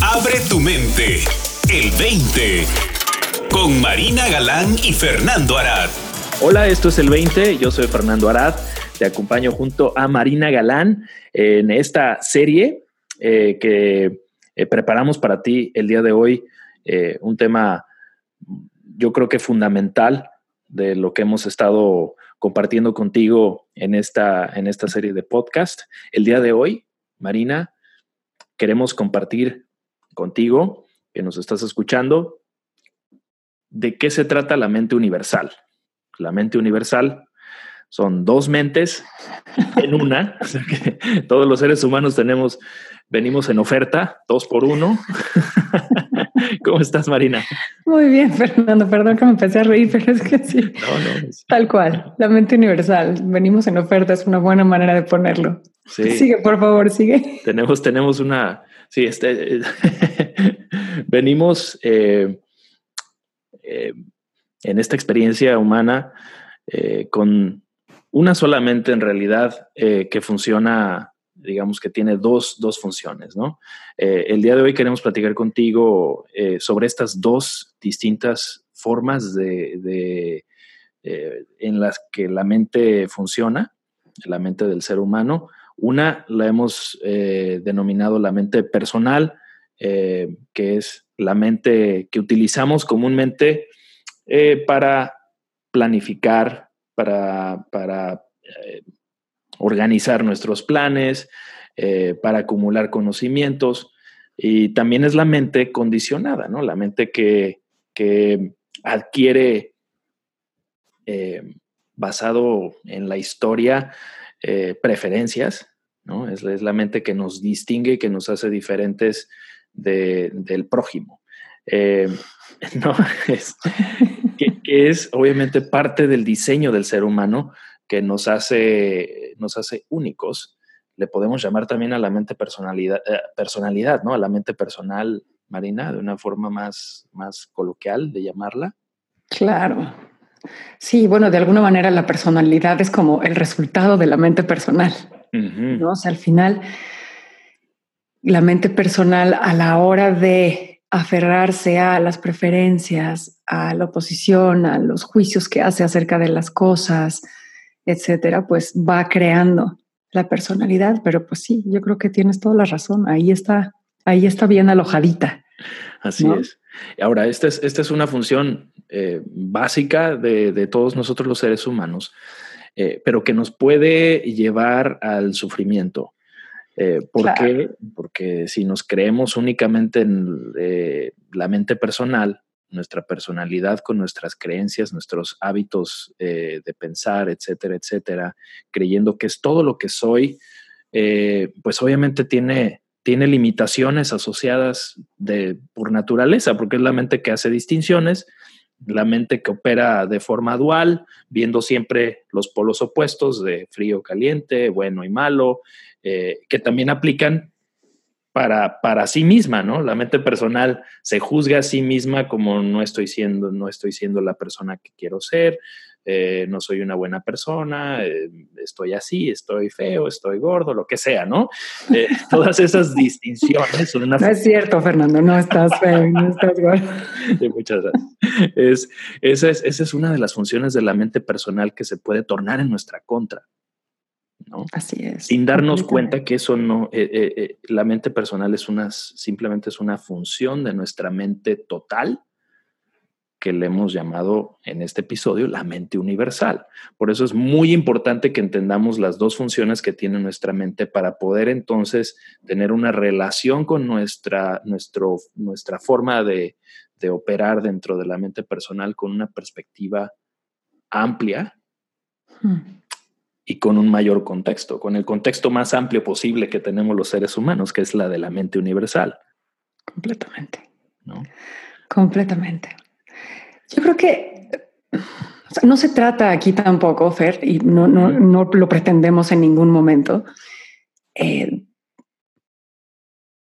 Abre tu mente. El 20. Con Marina Galán y Fernando Arad. Hola, esto es el 20. Yo soy Fernando Arad. Te acompaño junto a Marina Galán en esta serie eh, que eh, preparamos para ti el día de hoy. Eh, un tema, yo creo que fundamental de lo que hemos estado compartiendo contigo en esta, en esta serie de podcast. El día de hoy, Marina, queremos compartir contigo, que nos estás escuchando, de qué se trata la mente universal. La mente universal son dos mentes en una. todos los seres humanos tenemos, venimos en oferta, dos por uno. ¿Cómo estás, Marina? Muy bien, Fernando. Perdón que me empecé a reír, pero es que sí. No, no. Tal cual. La mente universal. Venimos en oferta, es una buena manera de ponerlo. Sí. Sigue, por favor, sigue. Tenemos, tenemos una. Sí, este. venimos eh, eh, en esta experiencia humana eh, con una solamente en realidad que funciona digamos que tiene dos, dos funciones, ¿no? Eh, el día de hoy queremos platicar contigo eh, sobre estas dos distintas formas de, eh, en las que la mente funciona, la mente del ser humano. Una la hemos denominado la mente personal, que es la mente que utilizamos comúnmente para planificar, para, para organizar nuestros planes, eh, para acumular conocimientos. Y también es la mente condicionada, ¿no? La mente que, adquiere, eh, basado en la historia, eh, preferencias, ¿no? Es, la mente que nos distingue y que nos hace diferentes del prójimo. no, es, que, es obviamente parte del diseño del ser humano que nos hace, nos hace únicos. Le podemos llamar también a la mente personalidad, eh, personalidad, ¿no? A la mente personal, Marina, de una forma más, más coloquial de llamarla. Claro. Sí, bueno, de alguna manera la personalidad es como el resultado de la mente personal, ¿no? O sea, al final, la mente personal a la hora de aferrarse a las preferencias, a la oposición, a los juicios que hace acerca de las cosas, etcétera, pues va creando la personalidad. Pero pues sí, yo creo que tienes toda la razón. Ahí está, ahí está bien alojadita. Así es. Ahora, esta es, esta es una función eh, básica de, todos nosotros los seres humanos, eh, pero que nos puede llevar al sufrimiento. Eh, ¿Por qué? Porque si nos creemos únicamente en la mente personal, nuestra personalidad con nuestras creencias, nuestros hábitos eh, de pensar, etcétera, etcétera, creyendo que es todo lo que soy, eh, pues obviamente tiene, tiene limitaciones asociadas de, por naturaleza, porque es la mente que hace distinciones, la mente que opera de forma dual, viendo siempre los polos opuestos de frío, caliente, bueno y malo, eh, que también aplican para, para sí misma, ¿no? La mente personal se juzga a sí misma como no estoy siendo, no estoy siendo la persona que quiero ser, eh, no soy una buena persona, eh, estoy así, estoy feo, estoy gordo, lo que sea, ¿no? Eh, todas esas distinciones son una... No es cierto, Fernando, no estás feo, no estás gordo. muchas gracias. Es, esa, es, esa es una de las funciones de la mente personal que se puede tornar en nuestra contra. Así es. Sin darnos cuenta que eso no, eh, eh, eh, la mente personal es una, simplemente es una función de nuestra mente total que le hemos llamado en este episodio la mente universal. Por eso es muy importante que entendamos las dos funciones que tiene nuestra mente para poder entonces tener una relación con nuestra, nuestro, nuestra forma de, de operar dentro de la mente personal con una perspectiva amplia. Hmm y con un mayor contexto, con el contexto más amplio posible que tenemos los seres humanos, que es la de la mente universal. Completamente. ¿No? Completamente. Yo creo que no se trata aquí tampoco, Fer, y no, no, no lo pretendemos en ningún momento, eh,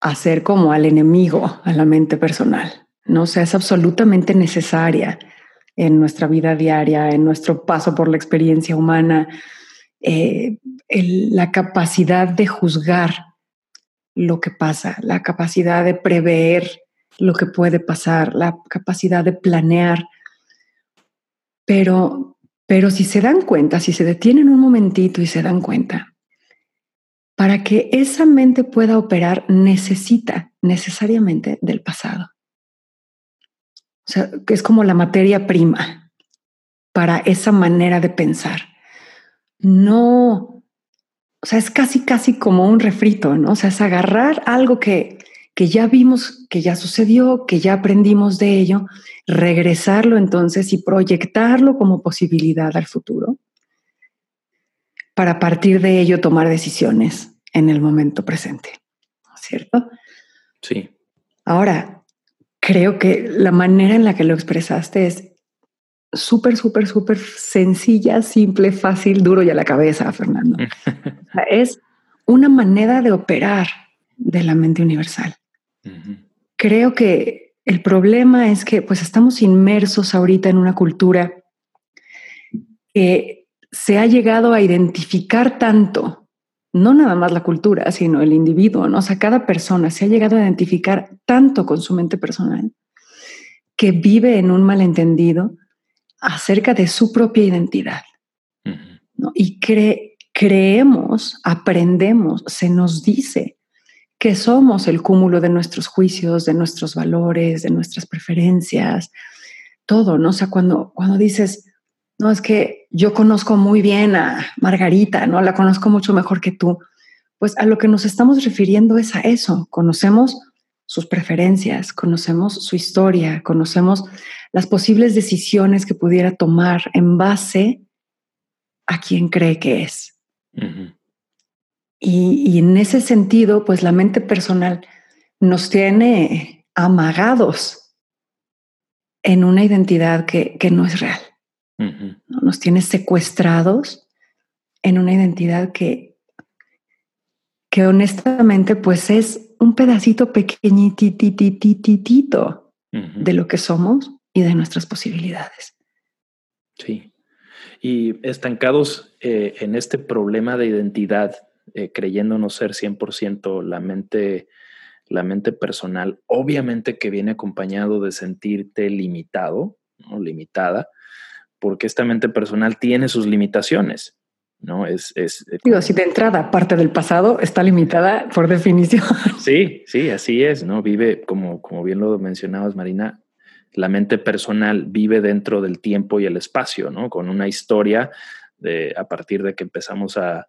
hacer como al enemigo a la mente personal. No o sea, es absolutamente necesaria en nuestra vida diaria, en nuestro paso por la experiencia humana eh, la capacidad de juzgar lo que pasa, la capacidad de prever lo que puede pasar, la capacidad de planear. Pero, pero si se dan cuenta, si se detienen un momentito y se dan cuenta, para que esa mente pueda operar necesita necesariamente del pasado. O sea, es como la materia prima para esa manera de pensar. No, o sea, es casi, casi como un refrito, ¿no? O sea, es agarrar algo que, que ya vimos, que ya sucedió, que ya aprendimos de ello, regresarlo entonces y proyectarlo como posibilidad al futuro para partir de ello tomar decisiones en el momento presente, ¿cierto? Sí. Ahora, creo que la manera en la que lo expresaste es súper, súper, súper sencilla, simple, fácil, duro y a la cabeza, Fernando. es una manera de operar de la mente universal. Creo que el problema es que pues estamos inmersos ahorita en una cultura que se ha llegado a identificar tanto, no nada más la cultura, sino el individuo, ¿no? O sea, cada persona se ha llegado a identificar tanto con su mente personal que vive en un malentendido acerca de su propia identidad. Y creemos, aprendemos, se nos dice que somos el cúmulo de nuestros juicios, de nuestros valores, de nuestras preferencias, todo, ¿no? O sea, cuando, cuando dices, no, es que yo conozco muy bien a Margarita, ¿no? La conozco mucho mejor que tú. Pues a lo que nos estamos refiriendo es a eso. Conocemos sus preferencias, conocemos su historia, conocemos las posibles decisiones que pudiera tomar en base a quien cree que es. y, en ese sentido, pues la mente personal nos tiene amagados en una identidad que, no es real. Nos tiene secuestrados en una identidad que, que honestamente pues es un pedacito pequeñititititito de lo que somos y de nuestras posibilidades. Sí. Y estancados eh, en este problema de identidad, eh, creyéndonos ser 100% la mente, la mente personal, obviamente que viene acompañado de sentirte limitado, ¿no? limitada, porque esta mente personal tiene sus limitaciones. ¿No? Es, es, eh, Digo, si de entrada parte del pasado está limitada por definición. Sí, sí, así es, ¿no? Vive, como, como bien lo mencionabas, Marina, la mente personal vive dentro del tiempo y el espacio, ¿no? Con una historia de, a partir de que empezamos a,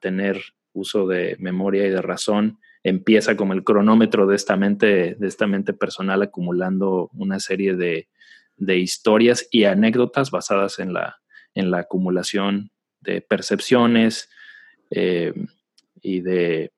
tener uso de memoria y de razón, empieza como el cronómetro de esta mente, de esta mente personal acumulando una serie de, historias y anécdotas basadas en la, en la acumulación de percepciones eh, y de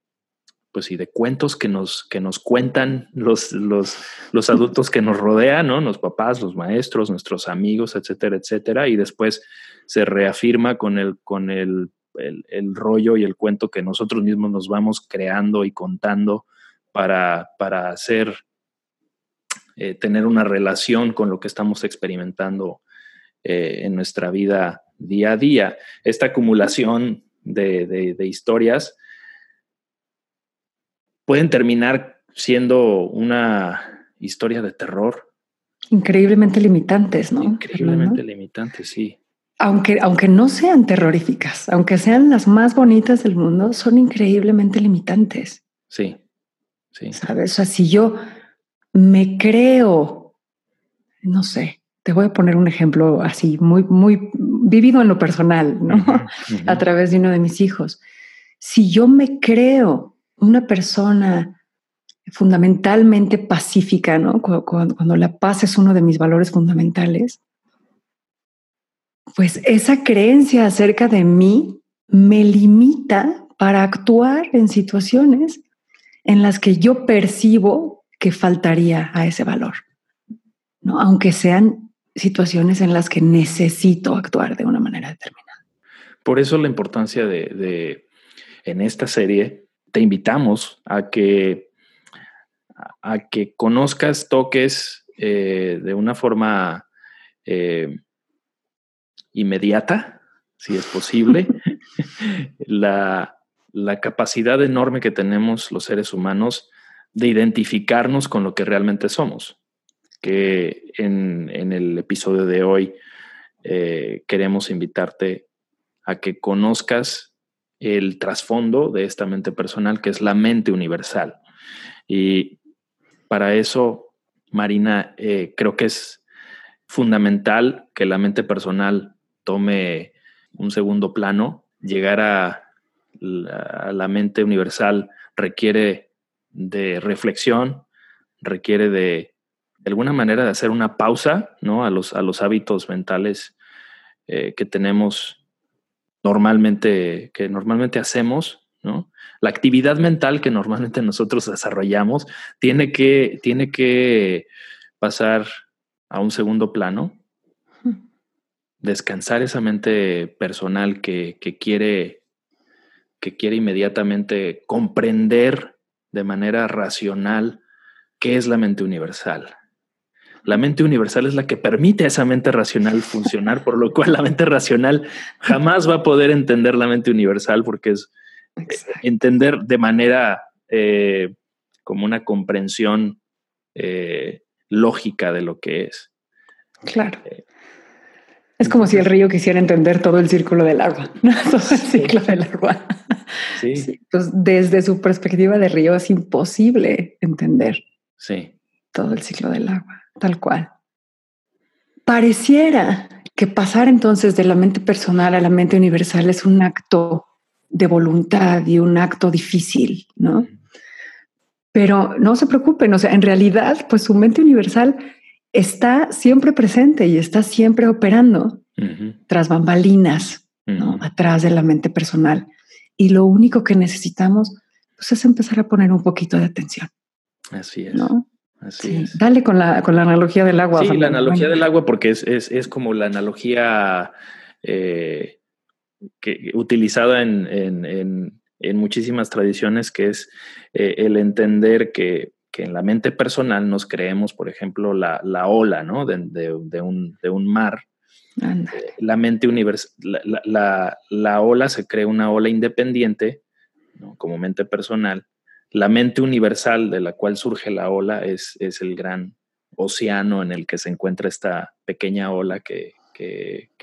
pues y de cuentos que nos, que nos cuentan los, los, los adultos que nos rodean, ¿no? Los papás, los maestros, nuestros amigos, etcétera, etcétera, y después se reafirma con el, con el, el, rollo y el cuento que nosotros mismos nos vamos creando y contando para, para hacer, eh, tener una relación con lo que estamos experimentando eh, en nuestra vida día a día. Esta acumulación de, de, de historias pueden terminar siendo una historia de terror. Increíblemente limitantes, ¿no? Increíblemente limitantes, sí. Aunque, aunque no sean terroríficas, aunque sean las más bonitas del mundo, son increíblemente limitantes. Sí, sí. ¿Sabes? O sea, si yo me creo, no sé, te voy a poner un ejemplo así, muy, muy vivido en lo personal, ¿no? A través de uno de mis hijos. Si yo me creo una persona fundamentalmente pacífica, ¿no? Cuando, la paz es uno de mis valores fundamentales, pues esa creencia acerca de mí me limita para actuar en situaciones en las que yo percibo que faltaría a ese valor, ¿no? aunque sean situaciones en las que necesito actuar de una manera determinada. Por eso la importancia de en esta serie te invitamos a que, a que conozcas, toques eh, de una forma eh, inmediata, si es posible, la, la capacidad enorme que tenemos los seres humanos de identificarnos con lo que realmente somos. Que en, el episodio de hoy eh, queremos invitarte a que conozcas el trasfondo de esta mente personal, que es la mente universal. Y para eso, Marina, eh, creo que es fundamental que la mente personal tome un segundo plano, llegar a la, mente universal requiere de reflexión, requiere de, alguna manera de hacer una pausa ¿no? a, los, a los hábitos mentales eh, que tenemos normalmente, que normalmente hacemos, ¿no? La actividad mental que normalmente nosotros desarrollamos tiene que, tiene que pasar a un segundo plano, descansar esa mente personal que, que quiere que quiere inmediatamente comprender de manera racional qué es la mente universal. La mente universal es la que permite a esa mente racional funcionar, por lo cual la mente racional jamás va a poder entender la mente universal porque es entender de manera eh, como una comprensión eh, lógica de lo que es. Claro. Eh, es como si el río quisiera entender todo el círculo del agua, todo el ciclo del agua. Sí. Entonces, desde su perspectiva de río es imposible entender sí. todo el ciclo del agua, tal cual. Pareciera que pasar entonces de la mente personal a la mente universal es un acto de voluntad y un acto difícil, ¿no? Pero no se preocupen, o sea, en realidad, pues su mente universal está siempre presente y está siempre operando tras bambalinas, ¿no? atrás de la mente personal. Y lo único que necesitamos pues, es empezar a poner un poquito de atención. Así es. ¿no? Así es. Dale con la, con la analogía del agua. Sí, la analogía del agua, porque es, es, es como la analogía eh, que, utilizada en, en, en, muchísimas tradiciones, que es eh, el entender que que en la mente personal nos creemos, por ejemplo, la, ola ¿no? de, un, mar. Eh, la mente universal, la, ola se cree una ola independiente, como mente personal. La mente universal de la cual surge la ola es, es el gran océano en el que se encuentra esta pequeña ola que,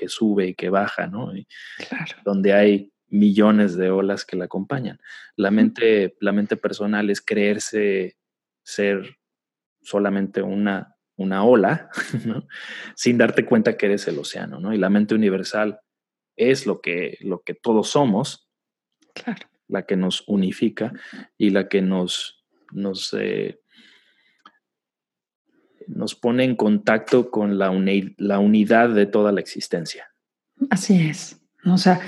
sube y que baja, ¿no? Donde hay millones de olas que la acompañan. La mente, la mente personal es creerse ser solamente una, una ola, sin darte cuenta que eres el océano, ¿no? Y la mente universal es lo que, lo que todos somos, la que nos unifica y la que nos, nos, eh, nos pone en contacto con la, la unidad de toda la existencia. Así es. O sea,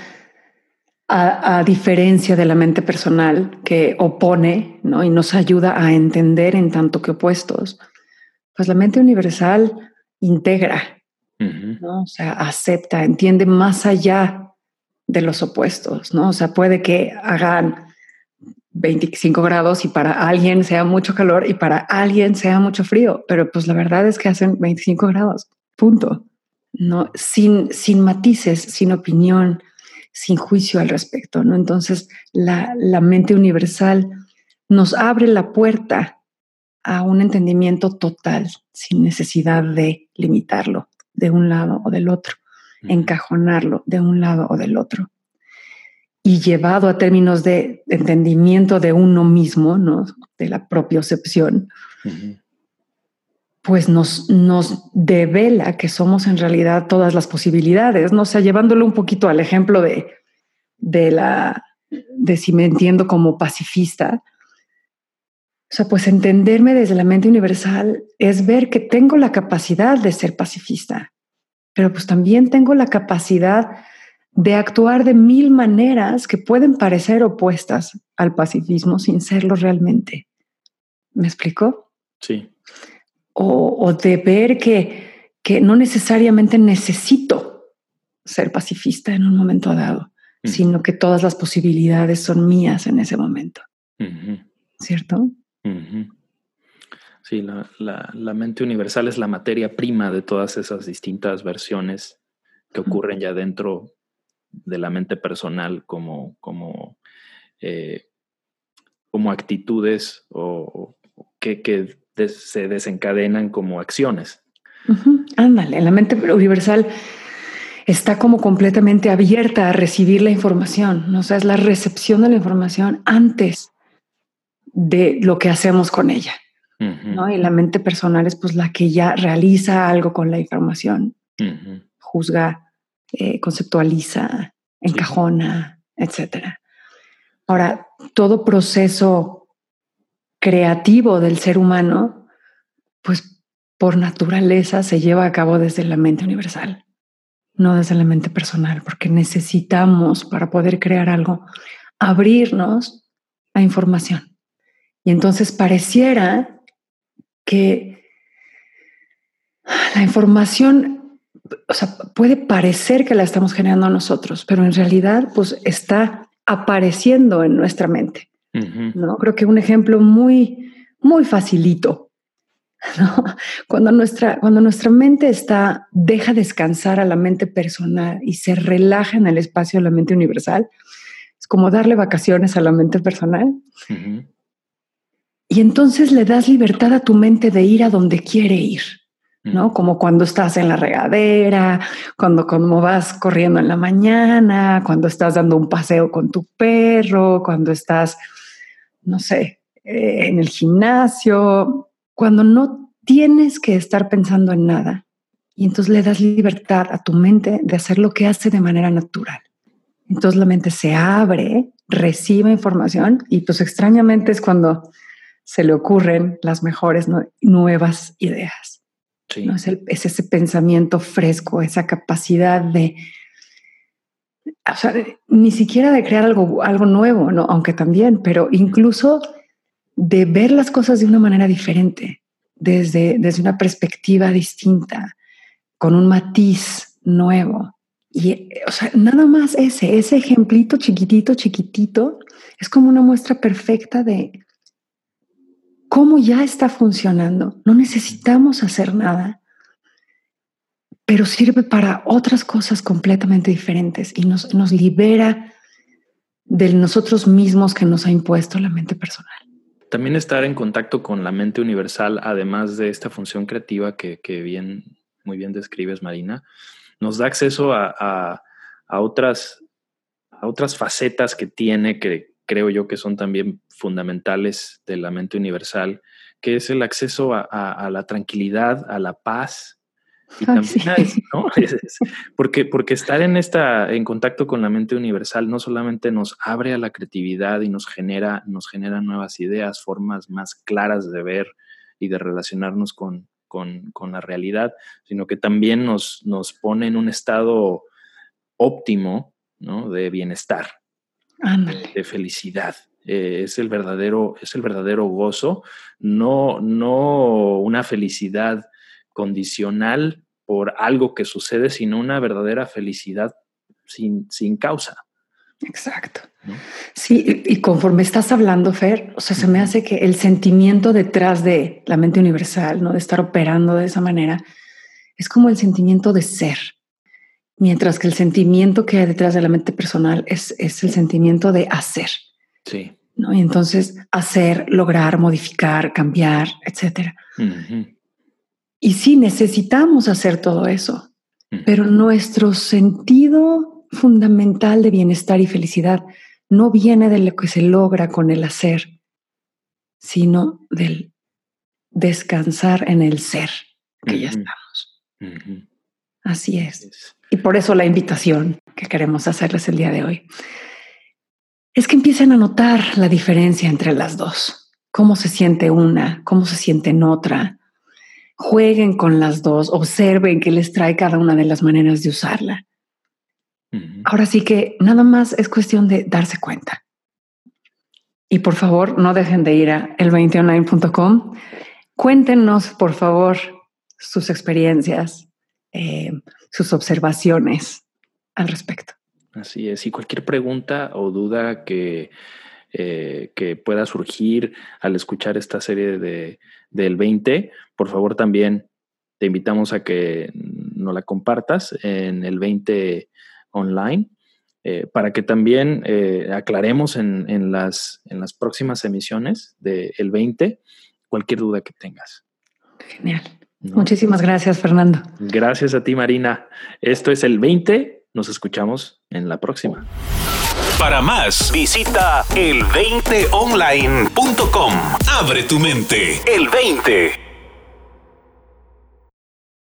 a, diferencia de la mente personal que opone ¿no? y nos ayuda a entender en tanto que opuestos, pues la mente universal integra, ¿no? o sea, acepta, entiende más allá de los opuestos, ¿no? O sea, puede que hagan 25 grados y para alguien sea mucho calor y para alguien sea mucho frío, pero pues la verdad es que hacen 25 grados, punto. No, sin, sin matices, sin opinión, sin juicio al respecto, ¿no? Entonces, la, mente universal nos abre la puerta a un entendimiento total, sin necesidad de limitarlo de un lado o del otro, encajonarlo de un lado o del otro. Y llevado a términos de entendimiento de uno mismo, ¿no? de la propia propiocepción, pues nos, nos devela que somos en realidad todas las posibilidades, ¿no? O sea, llevándolo un poquito al ejemplo de, de la, de si me entiendo como pacifista. O sea, pues entenderme desde la mente universal es ver que tengo la capacidad de ser pacifista, pero pues también tengo la capacidad de actuar de mil maneras que pueden parecer opuestas al pacifismo sin serlo realmente. ¿Me explico? Sí o, de ver que, que, no necesariamente necesito ser pacifista en un momento dado, sino que todas las posibilidades son mías en ese momento. ¿Cierto? Sí, la, la, la, mente universal es la materia prima de todas esas distintas versiones que ocurren ya dentro de la mente personal como, como eh, como actitudes o, que, se desencadenan como acciones. Ándale, la mente universal está como completamente abierta a recibir la información, ¿no? o sea, es la recepción de la información antes de lo que hacemos con ella. ¿No? Y la mente personal es pues la que ya realiza algo con la información, juzga, eh, conceptualiza, encajona, etcétera. Ahora, todo proceso creativo del ser humano, pues por naturaleza se lleva a cabo desde la mente universal, no desde la mente personal, porque necesitamos para poder crear algo abrirnos a información. Y entonces pareciera que la información, o sea, puede parecer que la estamos generando nosotros, pero en realidad pues está apareciendo en nuestra mente. ¿no? Creo que un ejemplo muy, muy facilito. Cuando, nuestra, cuando nuestra mente está, deja descansar a la mente personal y se relaja en el espacio de la mente universal, es como darle vacaciones a la mente personal. Y entonces le das libertad a tu mente de ir a donde quiere ir, ¿no? Como cuando estás en la regadera, cuando como vas corriendo en la mañana, cuando estás dando un paseo con tu perro, cuando estás, no sé, eh, en el gimnasio, cuando no tienes que estar pensando en nada. Y entonces le das libertad a tu mente de hacer lo que hace de manera natural. Entonces la mente se abre, recibe información y pues extrañamente es cuando se le ocurren las mejores nuevas ideas. Es, ese pensamiento fresco, esa capacidad de, ni siquiera de crear algo, algo nuevo, ¿no? aunque también, pero incluso de ver las cosas de una manera diferente, desde, desde una perspectiva distinta, con un matiz nuevo. Y, o sea, nada más ese, ese ejemplito chiquitito, chiquitito, es como una muestra perfecta de cómo ya está funcionando. No necesitamos hacer nada, pero sirve para otras cosas completamente diferentes y nos, nos libera de nosotros mismos que nos ha impuesto la mente personal. También estar en contacto con la mente universal, además de esta función creativa que, bien, muy bien describes, Marina, nos da acceso a, otras, a otras facetas que tiene que, creo yo que son también fundamentales de la mente universal, que es el acceso a, la tranquilidad, a la paz. Y también ¿no? porque, porque estar en esta, en contacto con la mente universal no solamente nos abre a la creatividad y nos genera, nos genera nuevas ideas, formas más claras de ver y de relacionarnos con, con, la realidad, sino que también nos, nos pone en un estado óptimo ¿no? de bienestar de, felicidad. Eh, es el verdadero, es el verdadero gozo, no, no una felicidad condicional por algo que sucede, sino una verdadera felicidad sin, sin causa. Exacto. Sí, y conforme estás hablando, Fer, o sea, se me hace que el sentimiento detrás de la mente universal, ¿no? De estar operando de esa manera, es como el sentimiento de ser. Mientras que el sentimiento que hay detrás de la mente personal es, es el sentimiento de hacer. Sí. ¿no? Y entonces hacer, lograr, modificar, cambiar, etcétera. Y sí, necesitamos hacer todo eso, pero nuestro sentido fundamental de bienestar y felicidad no viene de lo que se logra con el hacer, sino del descansar en el ser que ya estamos. Así es. Y por eso la invitación que queremos hacerles el día de hoy es que empiecen a notar la diferencia entre las dos, cómo se siente una, cómo se siente en otra. Jueguen con las dos, observen qué les trae cada una de las maneras de usarla. Ahora sí que nada más es cuestión de darse cuenta. Y por favor, no dejen de ir a el20online.com. Cuéntenos, por favor, sus experiencias, eh, sus observaciones al respecto. Así es. Y cualquier pregunta o duda que, eh, que pueda surgir al escuchar esta serie de, del 20, por favor también te invitamos a que nos la compartas en el 20 online. eh, para que también eh, aclaremos en, las, en las próximas emisiones del 20 cualquier duda que tengas. Genial. Muchísimas gracias, Fernando. Gracias a ti, Marina. Esto es el 20. Nos escuchamos en la próxima. Para más, visita el20online.com. Abre tu mente. El 20.